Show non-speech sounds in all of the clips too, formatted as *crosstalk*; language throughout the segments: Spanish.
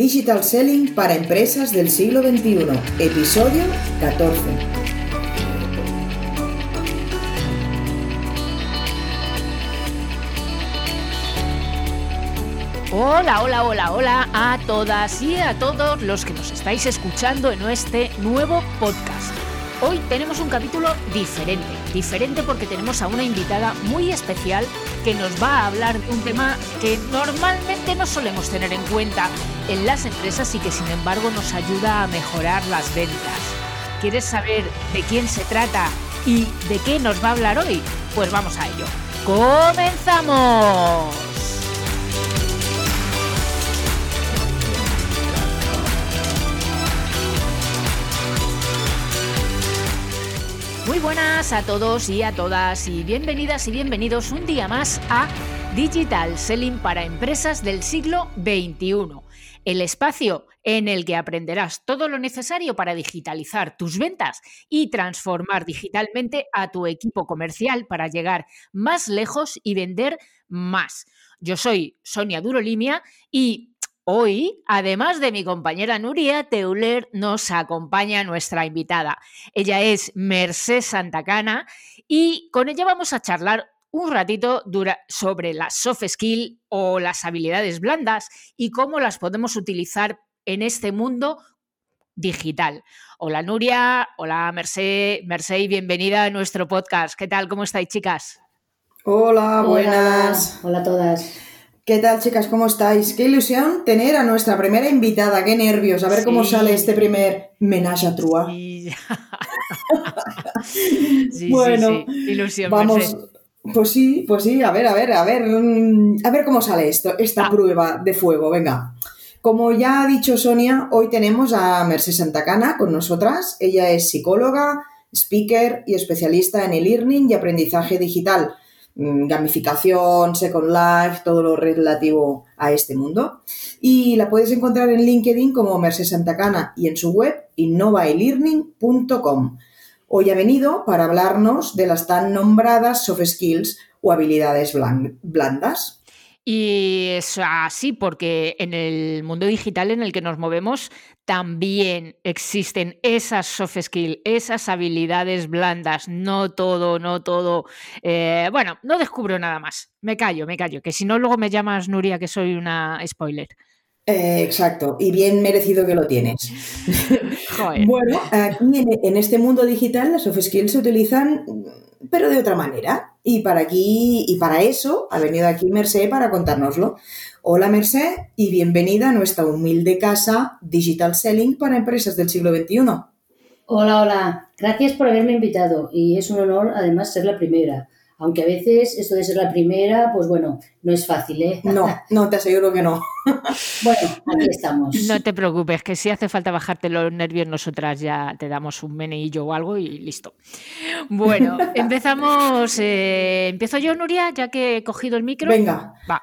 Digital Selling para empresas del siglo XXI, episodio 14. Hola, hola, hola, hola a todas y a todos los que nos estáis escuchando en este nuevo podcast. Hoy tenemos un capítulo diferente, diferente porque tenemos a una invitada muy especial que nos va a hablar de un tema que normalmente no solemos tener en cuenta en las empresas y que sin embargo nos ayuda a mejorar las ventas. ¿Quieres saber de quién se trata y de qué nos va a hablar hoy? Pues vamos a ello. ¡Comenzamos! Muy buenas a todos y a todas y bienvenidas y bienvenidos un día más a Digital Selling para Empresas del siglo XXI, el espacio en el que aprenderás todo lo necesario para digitalizar tus ventas y transformar digitalmente a tu equipo comercial para llegar más lejos y vender más. Yo soy Sonia Durolimia y Hoy, además de mi compañera Nuria Teuler, nos acompaña nuestra invitada. Ella es Merced Santacana y con ella vamos a charlar un ratito sobre las soft skills o las habilidades blandas y cómo las podemos utilizar en este mundo digital. Hola Nuria, hola Merced, Merced, bienvenida a nuestro podcast. ¿Qué tal? ¿Cómo estáis, chicas? Hola, buenas. Hola, hola a todas. ¿Qué tal, chicas? ¿Cómo estáis? Qué ilusión tener a nuestra primera invitada. Qué nervios. A ver cómo sale este primer menage a trua. Sí. *laughs* *laughs* bueno, ilusión. Vamos. Pues sí, pues sí. A ver, a ver, a ver. Mm, a ver cómo sale esto, esta ah. prueba de fuego. Venga. Como ya ha dicho Sonia, hoy tenemos a Mercedes Santacana con nosotras. Ella es psicóloga, speaker y especialista en e-learning y aprendizaje digital. Mm, gamificación, Second Life, todo lo relativo a este mundo. Y la puedes encontrar en LinkedIn como Mercedes Santacana y en su web innovaelearning.com. Hoy ha venido para hablarnos de las tan nombradas soft skills o habilidades blandas. Y es así porque en el mundo digital en el que nos movemos también existen esas soft skills, esas habilidades blandas, no todo, no todo. Eh, bueno, no descubro nada más. Me callo, me callo, que si no luego me llamas Nuria que soy una spoiler. Eh, exacto, y bien merecido que lo tienes. *laughs* bueno, aquí en, este mundo digital las soft skills se utilizan, pero de otra manera. Y para aquí, y para eso, ha venido aquí Merced para contárnoslo. Hola Merced y bienvenida a nuestra humilde casa Digital Selling para empresas del siglo XXI. Hola, hola. Gracias por haberme invitado y es un honor además ser la primera. Aunque a veces esto de ser la primera, pues bueno, no es fácil, ¿eh? *laughs* No, no, te aseguro que no. bueno, aquí estamos. No te preocupes, que si hace falta bajarte los nervios, nosotras ya te damos un meneillo o algo y listo. Bueno, *laughs* empezamos. Eh, ¿Empiezo yo, Nuria, ya que he cogido el micro? Venga. Va.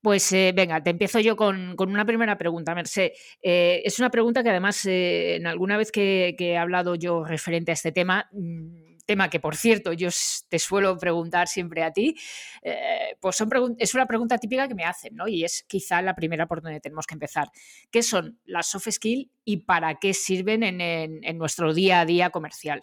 Pues eh, venga, te empiezo yo con, una primera pregunta, Merced. Eh, es una pregunta que además, en alguna vez que, que, he hablado yo referente a este tema, mm, tema que por cierto yo te suelo preguntar siempre a ti, eh, pues es una pregunta típica que me hacen, ¿no? Y es quizá la primera por donde tenemos que empezar. ¿Qué son las soft skills y para qué sirven en, nuestro día a día comercial?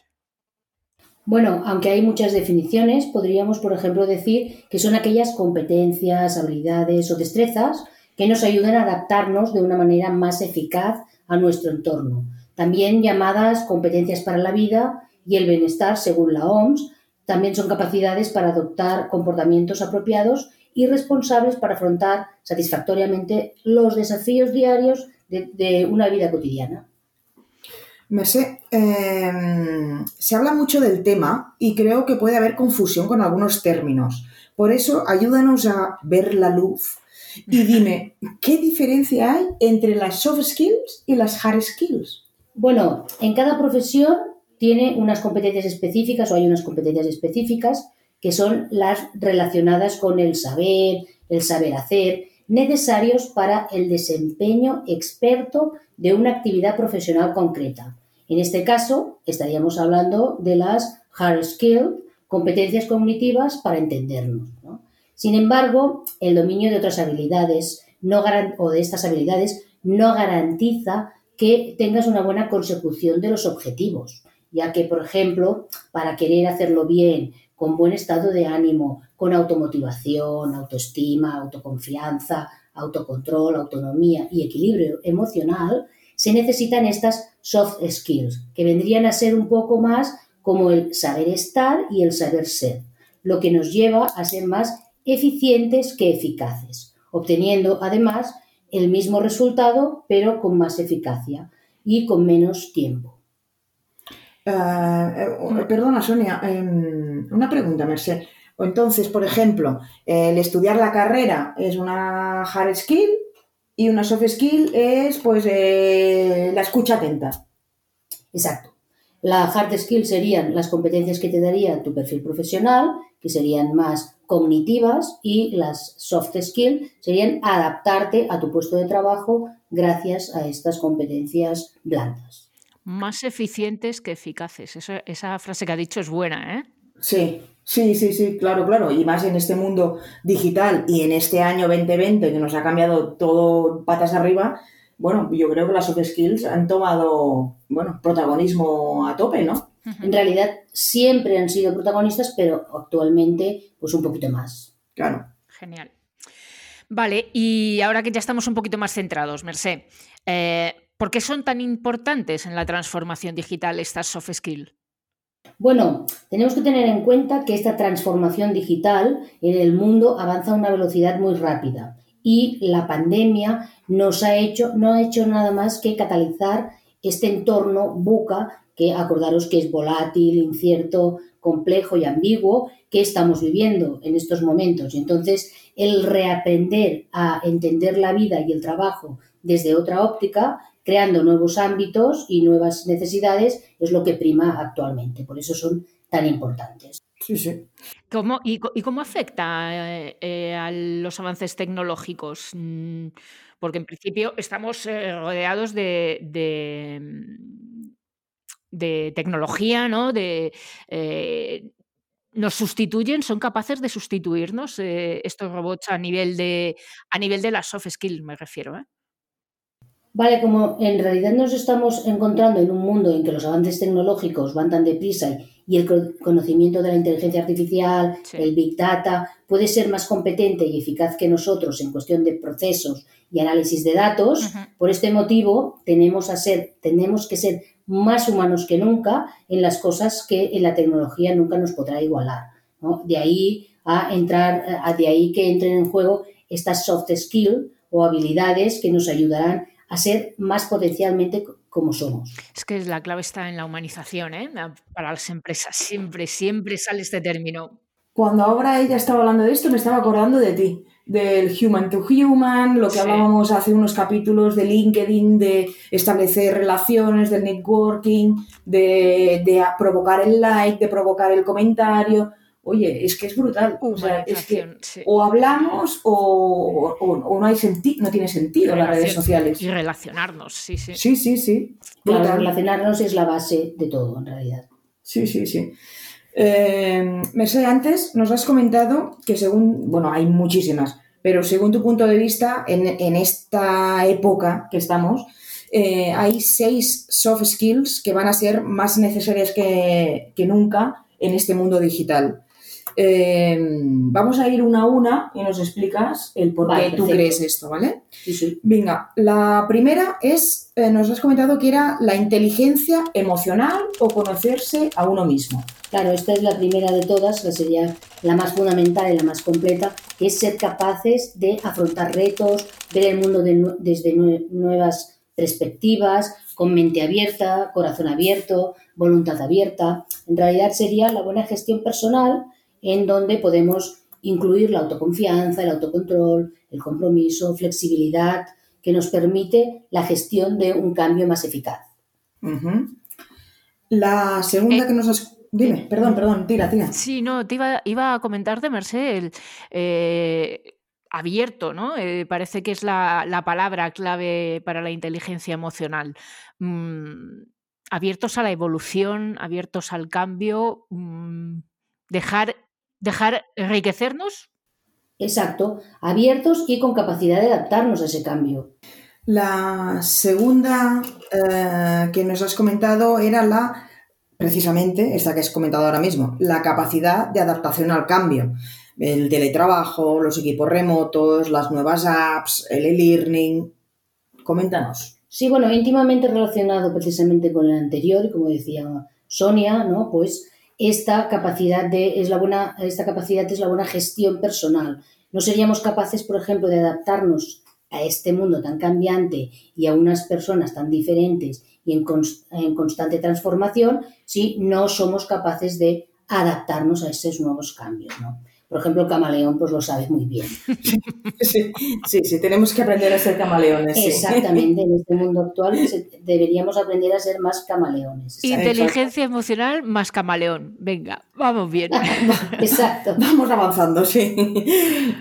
Bueno, aunque hay muchas definiciones, podríamos, por ejemplo, decir que son aquellas competencias, habilidades o destrezas que nos ayudan a adaptarnos de una manera más eficaz a nuestro entorno. También llamadas competencias para la vida y el bienestar, según la OMS, también son capacidades para adoptar comportamientos apropiados y responsables para afrontar satisfactoriamente los desafíos diarios de, una vida cotidiana. Me sé, em, se habla mucho del tema y creo que puede haber confusión con algunos términos. Por eso, ayúdanos a ver la luz y *laughs* dime, ¿qué diferencia hay entre las soft skills y las hard skills? Bueno, en cada profesión tiene unas competencias específicas o hay unas competencias específicas que son las relacionadas con el saber, el saber hacer, necesarios para el desempeño experto de una actividad profesional concreta. En este caso, estaríamos hablando de las hard skills, competencias cognitivas para entendernos. Sin embargo, el dominio de otras habilidades no o de estas habilidades no garantiza que tengas una buena consecución de los objetivos, ya que, por ejemplo, para querer hacerlo bien, con buen estado de ánimo, con automotivación, autoestima, autoconfianza, autocontrol, autonomía y equilibrio emocional, se necesitan estas soft skills, que vendrían a ser un poco más como el saber estar y el saber ser, lo que nos lleva a ser más eficientes que eficaces, obteniendo además el mismo resultado pero con más eficacia y con menos tiempo. Eh, eh, perdona, Sonia, em, una pregunta, Merced. Entonces, por ejemplo, el estudiar la carrera es una hard skill y una soft skill es pues eh, la escucha atenta. Exacto. La hard skill serían las competencias que te daría tu perfil profesional, que serían más cognitivas, y las soft skills serían adaptarte a tu puesto de trabajo gracias a estas competencias blandas. Más eficientes que eficaces. esa frase que ha dicho es buena, ¿eh? Sí, sí, sí, sí, claro, claro. Y más en este mundo digital y en este año 2020 que nos ha cambiado todo patas arriba, bueno, yo creo que las soft skills han tomado, bueno, protagonismo a tope, ¿no? En realidad siempre han sido protagonistas, pero actualmente pues un poquito más. Claro. Genial. Vale, y ahora que ya estamos un poquito más centrados, Mercé, eh, ¿por qué son tan importantes en la transformación digital estas soft skills? Bueno, tenemos que tener en cuenta que esta transformación digital en el mundo avanza a una velocidad muy rápida y la pandemia nos ha hecho, no ha hecho nada más que catalizar este entorno buca que acordaros que es volátil, incierto, complejo y ambiguo que estamos viviendo en estos momentos. Y entonces, el reaprender a entender la vida y el trabajo desde otra óptica, creando nuevos ámbitos y nuevas necesidades, es lo que prima actualmente. Por eso son tan importantes. Sí, sí. ¿Cómo, y, cómo afecta eh, eh, a los avances tecnológicos? Mm, porque en principio estamos eh, rodeados de, de, tecnología, ¿no? De, nos sustituyen, son capaces de sustituirnos estos robots a nivel de a nivel de las soft skills, me refiero. Vale, como en realidad nos estamos encontrando en un mundo en que los avances tecnológicos van tan deprisa y el conocimiento de la inteligencia artificial, el big data, puede ser más competente y eficaz que nosotros en cuestión de procesos y análisis de datos, por este motivo tenemos, a ser, tenemos que ser más humanos que nunca en las cosas que en la tecnología nunca nos podrá igualar. De ahí a entrar, de ahí que entren en juego estas soft skills o habilidades que nos ayudarán a ser más potencialmente como somos. Es que la clave está en la humanización, ¿eh? Para las empresas. Siempre, siempre sale este término. Cuando ahora ella estaba hablando de esto, me estaba acordando de ti, del human to human, lo que hablábamos hace unos capítulos de LinkedIn, de establecer relaciones, del networking, de, de provocar el like, de provocar el comentario oye, es que es brutal. O, sea, es que o hablamos o, no, hay sentido, no tiene sentido las redes sociales. Y relacionarnos, sí, sí. Sí, sí, sí. relacionarnos es la base de todo, en realidad. Sí, sí, sí. Eh, Mercedes, antes nos has comentado que según, bueno, hay muchísimas, pero según tu punto de vista, en, esta época que estamos, eh, hay seis soft skills que van a ser más necesarias que, que nunca en este mundo digital. Em, vamos a ir una a una y nos explicas el por qué tú crees esto, ¿vale? Sí, sí. Venga, la primera es, eh, nos has comentado que era la inteligencia emocional o conocerse a uno mismo. Claro, esta es la primera de todas, que sería la más fundamental y la más completa, que es ser capaces de afrontar retos, ver el mundo desde nuevas perspectivas, con mente abierta, corazón abierto, voluntad abierta. En realidad sería la buena gestión personal en donde podemos incluir la autoconfianza, el autocontrol, el compromiso, flexibilidad, que nos permite la gestión de un cambio más eficaz. La segunda eh, que nos has... Dime, eh, perdón, perdón, tira, tira. Sí, no, te iba, a comentar de Merced, eh, abierto, ¿no? parece que es la, palabra clave para la inteligencia emocional. Mm, abiertos a la evolución, abiertos al cambio, mm, dejar dejar enriquecernos. Exacto, abiertos y con capacidad de adaptarnos a ese cambio. La segunda eh, que nos has comentado era la, precisamente, esta que has comentado ahora mismo, la capacidad de adaptación al cambio. El teletrabajo, los equipos remotos, las nuevas apps, el e-learning. Coméntanos. Sí, bueno, íntimamente relacionado precisamente con el anterior, como decía Sonia, ¿no? Pues esta capacidad de es la buena esta capacidad es la buena gestión personal. No seríamos capaces, por ejemplo, de adaptarnos a este mundo tan cambiante y a unas personas tan diferentes y en, en constante transformación si no somos capaces de adaptarnos a esos nuevos cambios, ¿no? Por ejemplo, el camaleón pues lo sabe muy bien. *laughs* Sí, sí, tenemos que aprender a ser camaleones. Exactamente, en este mundo actual *laughs* deberíamos aprender a ser más camaleones. Inteligencia emocional más camaleón. Venga, vamos bien. *laughs* Exacto. Vamos avanzando, sí.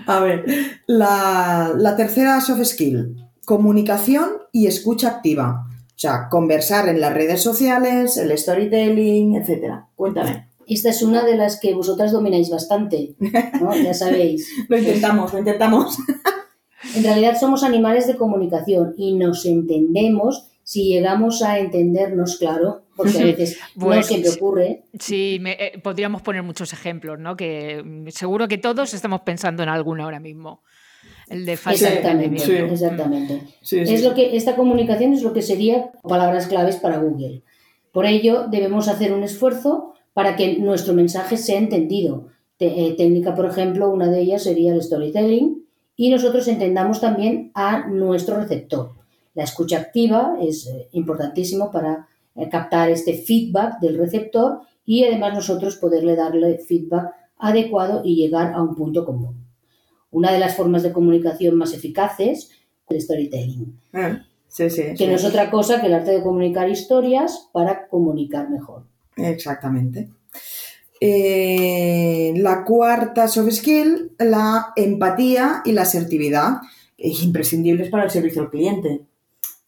A ver, la, la tercera soft skill, comunicación y escucha activa. O sea, conversar en las redes sociales, el storytelling, etcétera. Cuéntame. Esta es una de las que vosotras domináis bastante, ¿no? Ya *laughs* sabéis. lo intentamos, lo intentamos. En realidad somos animales de comunicación y nos entendemos si llegamos a entendernos, claro, porque a *laughs* veces no siempre ocurre. Sí, eh, podríamos poner muchos ejemplos, ¿no? Que mm, seguro que todos estamos pensando en alguna ahora mismo. El de exactamente, exactamente. es lo que esta comunicación es lo que sería palabras claves para Google. Por ello debemos hacer un esfuerzo para que nuestro mensaje sea entendido. Eh, técnica, por ejemplo, una de ellas sería el storytelling y nosotros entendamos también a nuestro receptor. La escucha activa es eh, importantísimo para eh, captar este feedback del receptor y además nosotros poderle darle feedback adecuado y llegar a un punto común. Una de las formas de comunicación más eficaces es el storytelling. Ah, que no es otra cosa que el arte de comunicar historias para comunicar mejor. Exactamente. Eh, la cuarta soft skill, la empatía y la asertividad, imprescindibles para el servicio al cliente.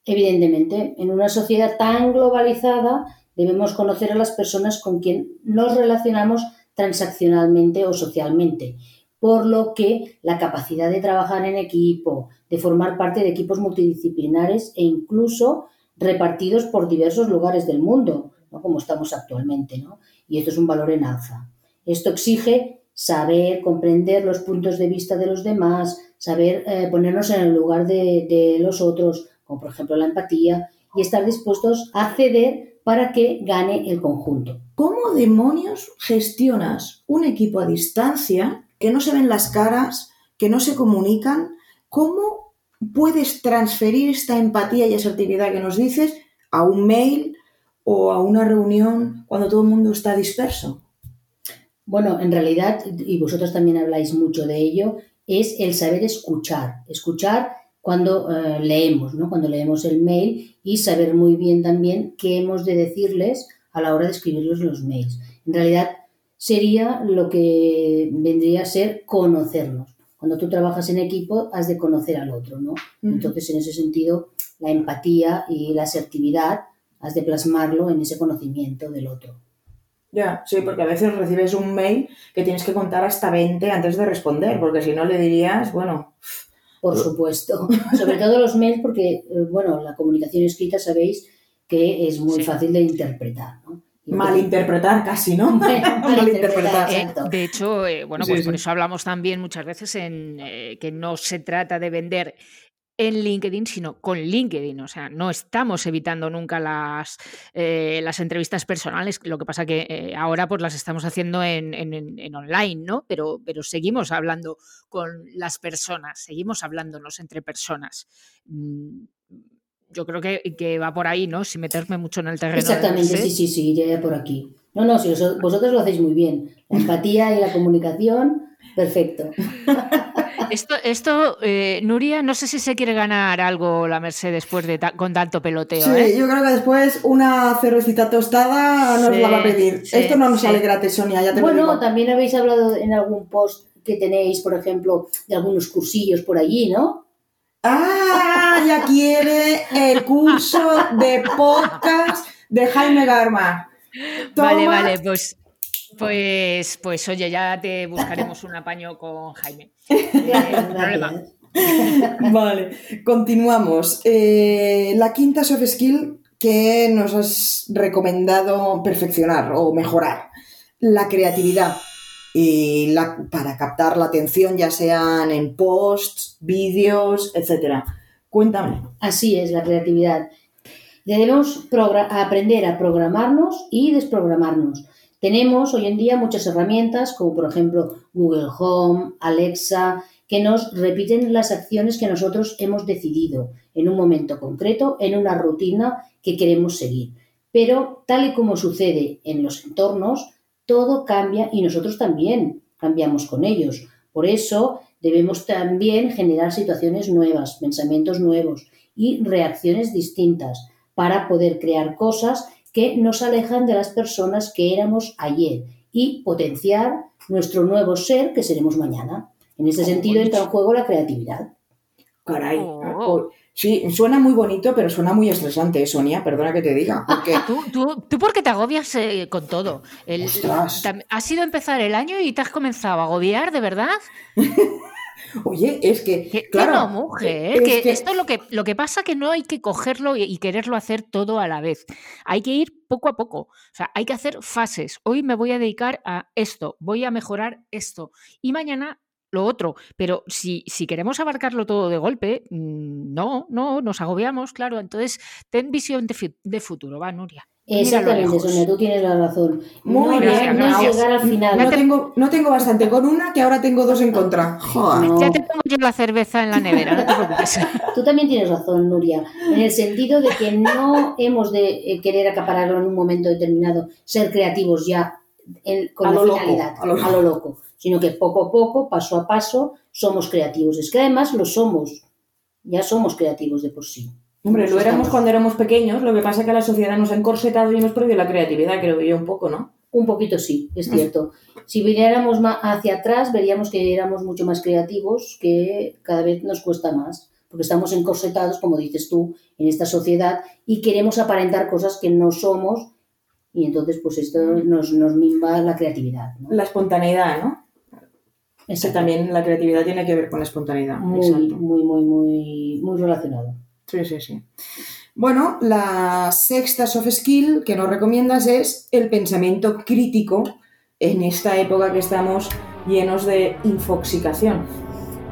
Evidentemente, en una sociedad tan globalizada debemos conocer a las personas con quien nos relacionamos transaccionalmente o socialmente, por lo que la capacidad de trabajar en equipo, de formar parte de equipos multidisciplinares e incluso repartidos por diversos lugares del mundo, como estamos actualmente. ¿no? Y esto es un valor en alza. Esto exige saber comprender los puntos de vista de los demás, saber eh, ponernos en el lugar de, los otros, como por ejemplo la empatía, y estar dispuestos a ceder para que gane el conjunto. ¿Cómo demonios gestionas un equipo a distancia que no se ven las caras, que no se comunican? ¿Cómo puedes transferir esta empatía y asertividad que nos dices a un mail, o a una reunión cuando todo el mundo está disperso? Bueno, en realidad, y vosotros también habláis mucho de ello, es el saber escuchar. Escuchar cuando eh, leemos, ¿no? Cuando leemos el mail y saber muy bien también qué hemos de decirles a la hora de escribirlos los mails. En realidad sería lo que vendría a ser conocernos. Cuando tú trabajas en equipo has de conocer al otro, ¿no? Entonces, en ese sentido, la empatía y la asertividad has de plasmarlo en ese conocimiento del otro. Ya, sí, porque a veces recibes un mail que tienes que contar hasta 20 antes de responder, porque si no le dirías, bueno... Por supuesto. *laughs* Sobre todo los mails, porque, eh, bueno, la comunicación escrita sabéis que es muy fácil de interpretar, ¿no? Malinterpretar casi, ¿no? *laughs* Malinterpretar. Eh, de hecho, eh, bueno, pues por eso hablamos también muchas veces en que no se trata de vender en LinkedIn, sino con LinkedIn. O sea, no estamos evitando nunca las, eh, las entrevistas personales. Lo que pasa que eh, ahora pues las estamos haciendo en, online, ¿no? Pero, pero seguimos hablando con las personas, seguimos hablándonos entre personas. Mm, yo creo que, va por ahí, ¿no? Sin meterme mucho en el terreno. Exactamente, sí, sí, sí, iría por aquí. No, no, si vosotros lo hacéis muy bien. La empatía y la comunicación, perfecto. *laughs* *laughs* Esto, esto eh, Nuria, no sé si se quiere ganar algo la Merced después de con tanto peloteo. Sí, ¿eh? yo creo que después una cervecita tostada nos la va a pedir. esto no nos sale gratis, Sonia, ya te bueno, lo digo. también habéis hablado en algún post que tenéis, por ejemplo, de algunos cursillos por allí, ¿no? Ah, ya quiere el curso de podcast de Jaime Garma. Vale, vale, pues pues, pues oye, ya te buscaremos un apaño con Jaime. *laughs* Eh, vale, continuamos. Eh, la quinta soft skill que nos has recomendado perfeccionar o mejorar, la creatividad. Y la, para captar la atención, ya sean en posts, vídeos, etcétera. Cuéntame. Así es, la creatividad. Debemos aprender a programarnos y desprogramarnos. Tenemos hoy en día muchas herramientas, como por ejemplo Google Home, Alexa, que nos repiten las acciones que nosotros hemos decidido en un momento concreto, en una rutina que queremos seguir. Pero tal y como sucede en los entornos, todo cambia y nosotros también cambiamos con ellos. Por eso debemos también generar situaciones nuevas, pensamientos nuevos y reacciones distintas para poder crear cosas que nos alejan de las personas que éramos ayer y potenciar nuestro nuevo ser que seremos mañana. En ese sentido entra en juego la creatividad. Caray. Oh. Sí, suena muy bonito, pero suena muy estresante, ¿eh, Sonia, perdona que te diga. Porque... ¿Tú, tú, tú por qué te agobias eh, con todo? El, ha sido empezar el año y te has comenzado a agobiar, ¿de verdad? *laughs* Oye, es que. claro, no, mujer, que, esto es lo que, lo que pasa que no hay que cogerlo y, quererlo hacer todo a la vez. Hay que ir poco a poco. O sea, hay que hacer fases. Hoy me voy a dedicar a esto, voy a mejorar esto. Y mañana lo otro. Pero si, si queremos abarcarlo todo de golpe, mm, no, no, nos agobiamos, claro. Entonces, ten visión de, futuro, va, Nuria. Exactamente, Sonia, tú tienes la razón. Muy no, bien, no, llegar al final. No tengo, no tengo bastante con una que ahora tengo dos en contra. Ya te pongo yo la cerveza en la nevera, no te preocupes. *laughs* Tú también tienes razón, Nuria, en el sentido de que no hemos de eh, querer acapararlo en un momento determinado, ser creativos ya con la finalidad, a lo loco sino que poco a poco, paso a paso, somos creativos. Es que además lo somos, ya somos creativos de por sí. Hombre, lo éramos cuando éramos pequeños, lo que pasa es que la sociedad nos ha encorsetado y hemos perdido la creatividad, creo yo, un poco, ¿no? Un poquito sí, es cierto. Si viniéramos hacia atrás, veríamos que éramos mucho más creativos, que cada vez nos cuesta más, porque estamos encorsetados, como dices tú, en esta sociedad y queremos aparentar cosas que no somos y entonces pues esto nos, nos mimba la creatividad. La espontaneidad, ¿no? Eso también la creatividad tiene que ver con la espontaneidad. Muy, muy, muy, muy, muy relacionado. Sí, sí, sí. Bueno, la sexta soft skill que nos recomiendas es el pensamiento crítico en esta época que estamos llenos de infoxicación.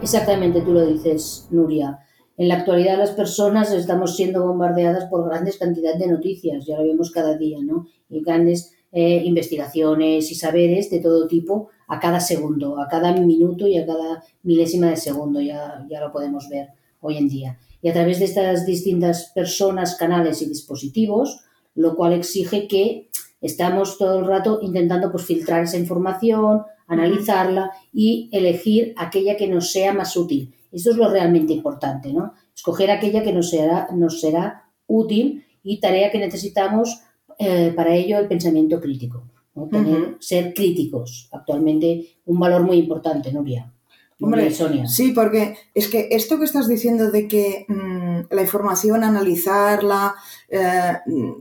Exactamente, tú lo dices, Nuria. En la actualidad las personas estamos siendo bombardeadas por grandes cantidades de noticias, ya lo vemos cada día, ¿no? Y grandes eh, investigaciones y saberes de todo tipo a cada segundo, a cada minuto y a cada milésima de segundo, ya, ya lo podemos ver hoy en día. Y a través de estas distintas personas, canales y dispositivos, lo cual exige que estamos todo el rato intentando pues, filtrar esa información, analizarla y elegir aquella que nos sea más útil. Esto es lo realmente importante, ¿no? Escoger aquella que nos será, nos será útil y tarea que necesitamos eh, para ello el pensamiento crítico ser críticos. Actualmente un valor muy importante, Nuria. Hombre, Sonia. Sí, porque es que esto que estás diciendo de que mm, la información, analizarla eh,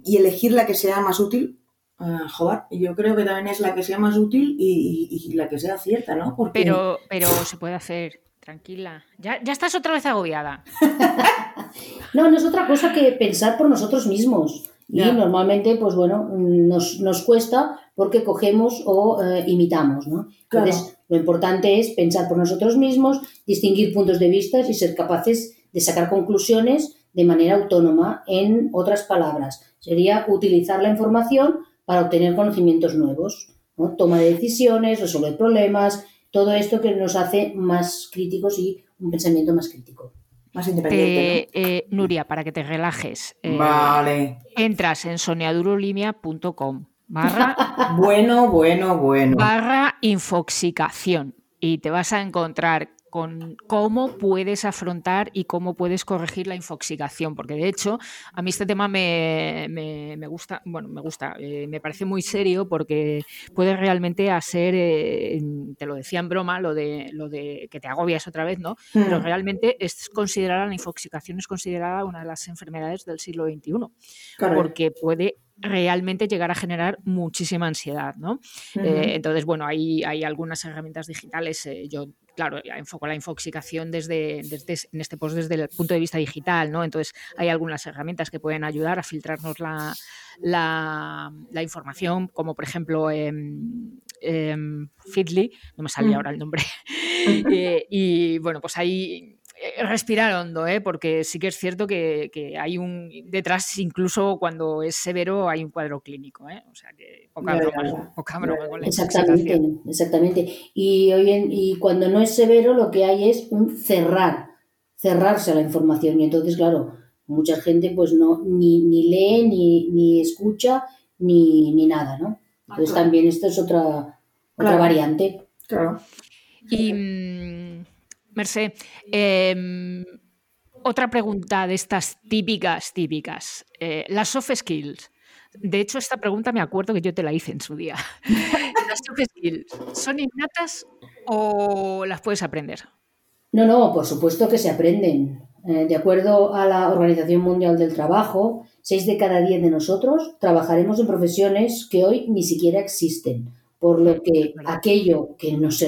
y elegir la que sea más útil, uh, joder, yo creo que también es la que sea más útil y, la que sea cierta, ¿no? Pero, pero se puede hacer, tranquila. Ya, ya estás otra vez agobiada. *laughs* no, no es otra cosa que pensar por nosotros mismos. Y normalmente, pues bueno, nos, nos cuesta porque cogemos o eh, imitamos, ¿no? Entonces, lo importante es pensar por nosotros mismos, distinguir puntos de vista y ser capaces de sacar conclusiones de manera autónoma. En otras palabras, sería utilizar la información para obtener conocimientos nuevos, ¿no? Toma de decisiones, resolver problemas, todo esto que nos hace más críticos y un pensamiento más crítico más independiente. Eh, Nuria, para que te relajes. Eh, vale. Entras en soneadurolimia.com barra. *laughs* bueno, bueno, bueno. Barra infoxicación. Y te vas a encontrar con cómo puedes afrontar y cómo puedes corregir la infoxicación, porque de hecho a mí este tema me, gusta, bueno, me gusta, eh, me parece muy serio porque puede realmente hacer, eh, te lo decía en broma, lo de, lo de que te agobias otra vez, ¿no? Pero mm. realmente es considerada, la infoxicación es considerada una de las enfermedades del siglo XXI, porque puede realmente llegar a generar muchísima ansiedad, ¿no? Eh, entonces, bueno, hay, hay algunas herramientas digitales, yo claro, enfoco la infoxicación desde, desde, en este post desde el punto de vista digital, ¿no? Entonces hay algunas herramientas que pueden ayudar a filtrarnos la, la, información, como por ejemplo eh, Feedly, no me salía mm. ahora el nombre, *laughs* *laughs* eh, y bueno, pues ahí respirar hondo, ¿eh? porque sí que es cierto que, hay un detrás, incluso cuando es severo, hay un cuadro clínico. ¿eh? O sea que poca broma, con la Exactamente, exactamente. Y, hoy y cuando no es severo, lo que hay es un cerrar, cerrarse a la información. Y entonces, claro, mucha gente pues no ni, ni lee, ni, ni escucha, ni, ni nada, ¿no? Ah, entonces también esto es otra, otra variante. Claro. Y Merced, em, otra pregunta de estas típicas, típicas. Eh, las soft skills. De hecho, esta pregunta me acuerdo que yo te la hice en su día. *laughs* ¿Las soft skills son innatas o las puedes aprender? No, no, por supuesto que se aprenden. Eh, de acuerdo a la Organización Mundial del Trabajo, seis de cada diez de nosotros trabajaremos en profesiones que hoy ni siquiera existen por lo que aquello que nos,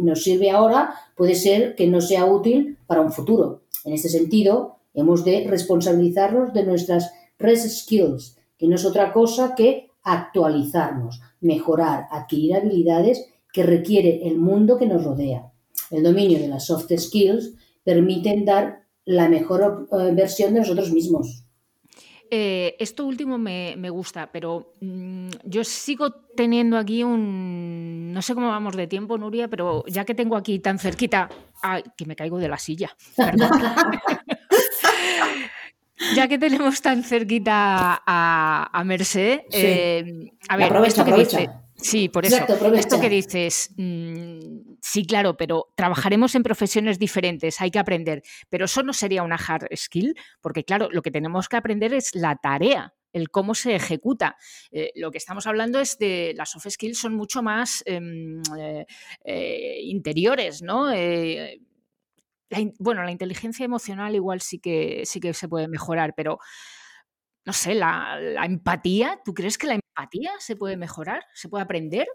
nos sirve ahora puede ser que no sea útil para un futuro. En este sentido, hemos de responsabilizarnos de nuestras res skills, que no es otra cosa que actualizarnos, mejorar, adquirir habilidades que requiere el mundo que nos rodea. El dominio de las soft skills permiten dar la mejor eh, versión de nosotros mismos. Eh, esto último me, gusta, pero mm, yo sigo teniendo aquí un... No sé cómo vamos de tiempo, Nuria, pero ya que tengo aquí tan cerquita... ¡Ay, que me caigo de la silla! *laughs* ya que tenemos tan cerquita a, a Merced, eh, a ver, esto que dice... Sí, por eso. Esto que dices, mm, sí, claro, pero trabajaremos en profesiones diferentes, hay que aprender, pero eso no sería una hard skill, porque claro, lo que tenemos que aprender es la tarea, el cómo se ejecuta. Eh, lo que estamos hablando es de las soft skills son mucho más em, eh, eh, interiores, ¿no? bueno, la inteligencia emocional igual sí que, sí que se puede mejorar, pero no sé, la, empatía, ¿tú crees que la empatía se puede mejorar? ¿Se puede aprender?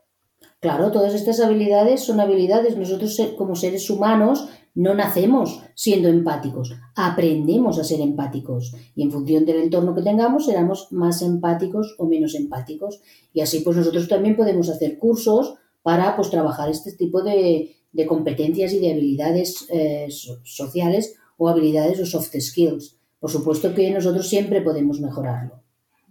Claro, todas estas habilidades son habilidades. Nosotros como seres humanos no nacemos siendo empáticos, aprendemos a ser empáticos y en función del entorno que tengamos seremos más empáticos o menos empáticos. Y así pues nosotros también podemos hacer cursos para pues trabajar este tipo de, competencias y de habilidades eh, sociales o habilidades o soft skills. Por supuesto que nosotros siempre podemos mejorarlo.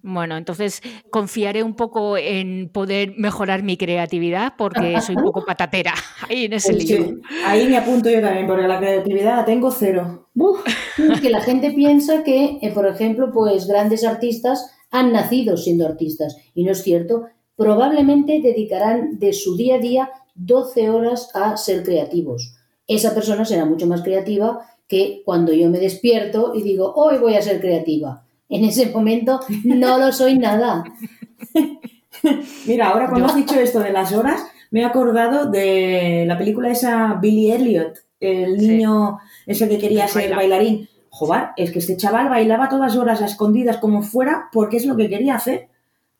Bueno, entonces confiaré un poco en poder mejorar mi creatividad porque *laughs* soy un poco patatera ahí en ese lío. Ahí me apunto yo también porque la creatividad la tengo cero. *laughs* que la gente piensa que, eh, por ejemplo, pues grandes artistas han nacido siendo artistas y no es cierto. Probablemente dedicarán de su día a día 12 horas a ser creativos. Esa persona será mucho más creativa que cuando yo me despierto y digo, hoy voy a ser creativa. En ese momento no lo soy nada. Mira, ahora cuando has dicho esto de las horas, me he acordado de la película esa Billy Elliot, el niño ese que quería ser bailarín. Joder, es que este chaval bailaba todas horas a escondidas como fuera porque es lo que quería hacer.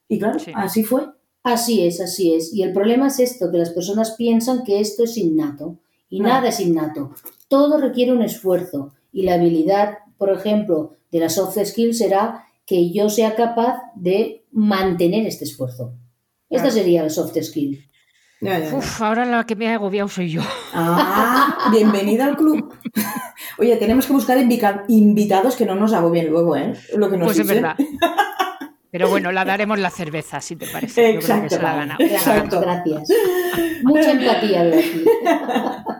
Y claro, así fue. Así es, así es. Y el problema es esto, que las personas piensan que esto es innato. Y nada es innato. Todo requiere un esfuerzo. Y la habilidad, por ejemplo, de la soft skills será que yo sea capaz de mantener este esfuerzo. Esta sería la soft skill. Uf, ahora la que me ha agobiado soy yo. Ah, bienvenida al club. *laughs* Oye, tenemos que buscar invitados que no nos agobien luego, ¿eh? Lo que nos pues es verdad. Pero bueno, la daremos la cerveza, si te parece. Exacto, Exacto. Gracias. Mucha empatía. *laughs*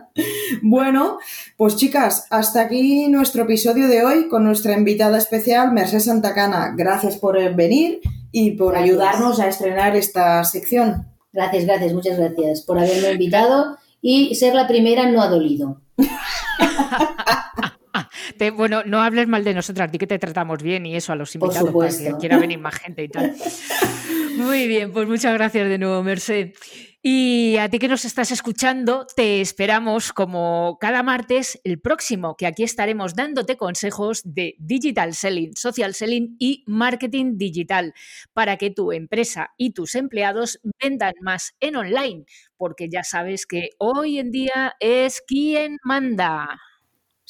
Bueno, pues chicas, hasta aquí nuestro episodio de hoy con nuestra invitada especial, Mercedes Santacana. Gracias por venir y por ayudarnos a estrenar esta sección. Gracias, gracias, muchas gracias por haberme invitado y ser la primera no ha dolido. *laughs* bueno, no hables mal de nosotras, di que te tratamos bien y eso a los invitados para que quiera venir más gente y tal. *laughs* Muy bien, pues muchas gracias de nuevo, Merced. Y a ti que nos estás escuchando, te esperamos como cada martes el próximo, que aquí estaremos dándote consejos de digital selling, social selling y marketing digital para que tu empresa y tus empleados vendan más en online, porque ya sabes que hoy en día es quien manda.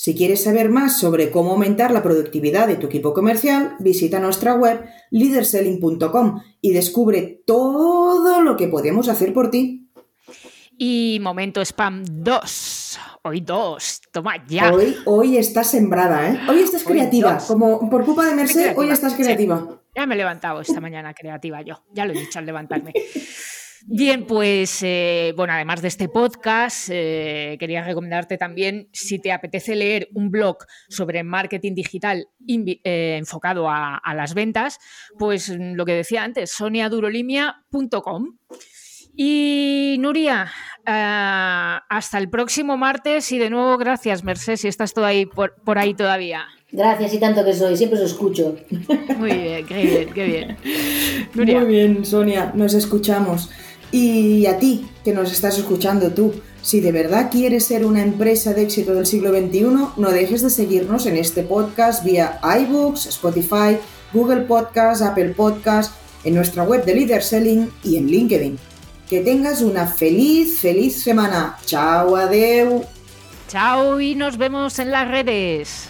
Si quieres saber más sobre cómo aumentar la productividad de tu equipo comercial, visita nuestra web leaderselling.com y descubre todo lo que podemos hacer por ti. Y momento spam 2. Hoy 2. Toma ya. Hoy, hoy estás sembrada, ¿eh? Hoy estás creativa. Como por culpa de Merced, hoy estás creativa. Ya me he levantado esta mañana creativa yo. Ya lo he dicho al levantarme. *laughs* Bien, pues eh, bueno, además de este podcast, eh, quería recomendarte también, si te apetece leer un blog sobre marketing digital eh, enfocado a, las ventas, pues lo que decía antes, soniadurolimia.com. Y Nuria, hasta el próximo martes y de nuevo gracias, Mercedes, si estás todo ahí por, por ahí todavía. Gracias y tanto que soy, siempre os escucho. Muy bien, qué bien, qué bien. *laughs* Muy bien, Sonia, nos escuchamos. Y a ti, que nos estás escuchando tú, si de verdad quieres ser una empresa de éxito del siglo XXI, no dejes de seguirnos en este podcast vía iBooks, Spotify, Google Podcast, Apple Podcast, en nuestra web de Leader Selling y en LinkedIn. Que tengas una feliz, feliz semana. Chao, adeu. Chao y nos vemos en las redes.